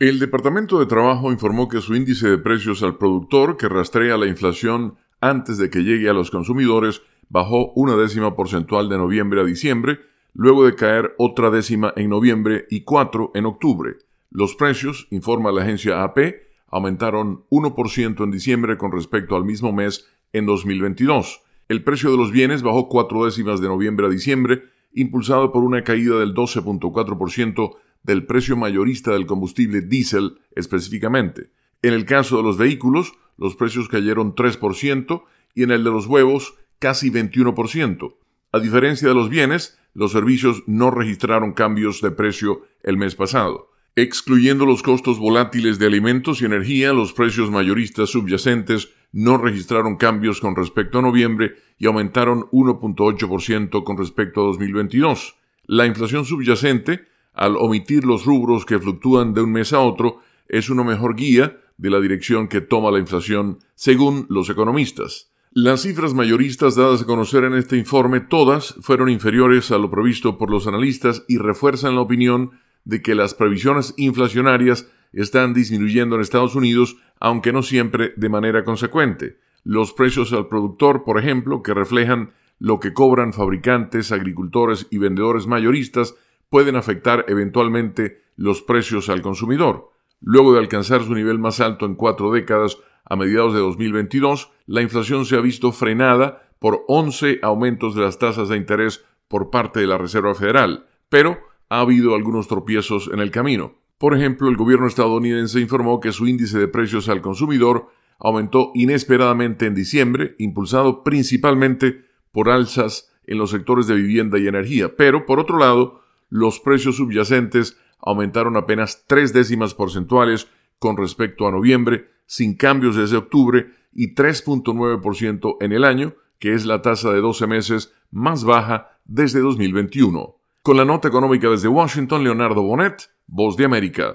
El Departamento de Trabajo informó que su índice de precios al productor, que rastrea la inflación antes de que llegue a los consumidores, bajó una décima porcentual de noviembre a diciembre, luego de caer otra décima en noviembre y cuatro en octubre. Los precios, informa la agencia AP, aumentaron 1% en diciembre con respecto al mismo mes en 2022. El precio de los bienes bajó cuatro décimas de noviembre a diciembre, impulsado por una caída del 12.4% del precio mayorista del combustible diésel específicamente. En el caso de los vehículos, los precios cayeron 3% y en el de los huevos casi 21%. A diferencia de los bienes, los servicios no registraron cambios de precio el mes pasado. Excluyendo los costos volátiles de alimentos y energía, los precios mayoristas subyacentes no registraron cambios con respecto a noviembre y aumentaron 1.8% con respecto a 2022. La inflación subyacente, al omitir los rubros que fluctúan de un mes a otro, es una mejor guía de la dirección que toma la inflación según los economistas. Las cifras mayoristas dadas a conocer en este informe todas fueron inferiores a lo previsto por los analistas y refuerzan la opinión de que las previsiones inflacionarias están disminuyendo en Estados Unidos, aunque no siempre de manera consecuente. Los precios al productor, por ejemplo, que reflejan lo que cobran fabricantes, agricultores y vendedores mayoristas, pueden afectar eventualmente los precios al consumidor. Luego de alcanzar su nivel más alto en cuatro décadas a mediados de 2022, la inflación se ha visto frenada por 11 aumentos de las tasas de interés por parte de la Reserva Federal, pero ha habido algunos tropiezos en el camino. Por ejemplo, el gobierno estadounidense informó que su índice de precios al consumidor aumentó inesperadamente en diciembre, impulsado principalmente por alzas en los sectores de vivienda y energía, pero por otro lado, los precios subyacentes aumentaron apenas tres décimas porcentuales con respecto a noviembre, sin cambios desde octubre y 3.9% en el año, que es la tasa de 12 meses más baja desde 2021. Con la nota económica desde Washington, Leonardo Bonet, Voz de América.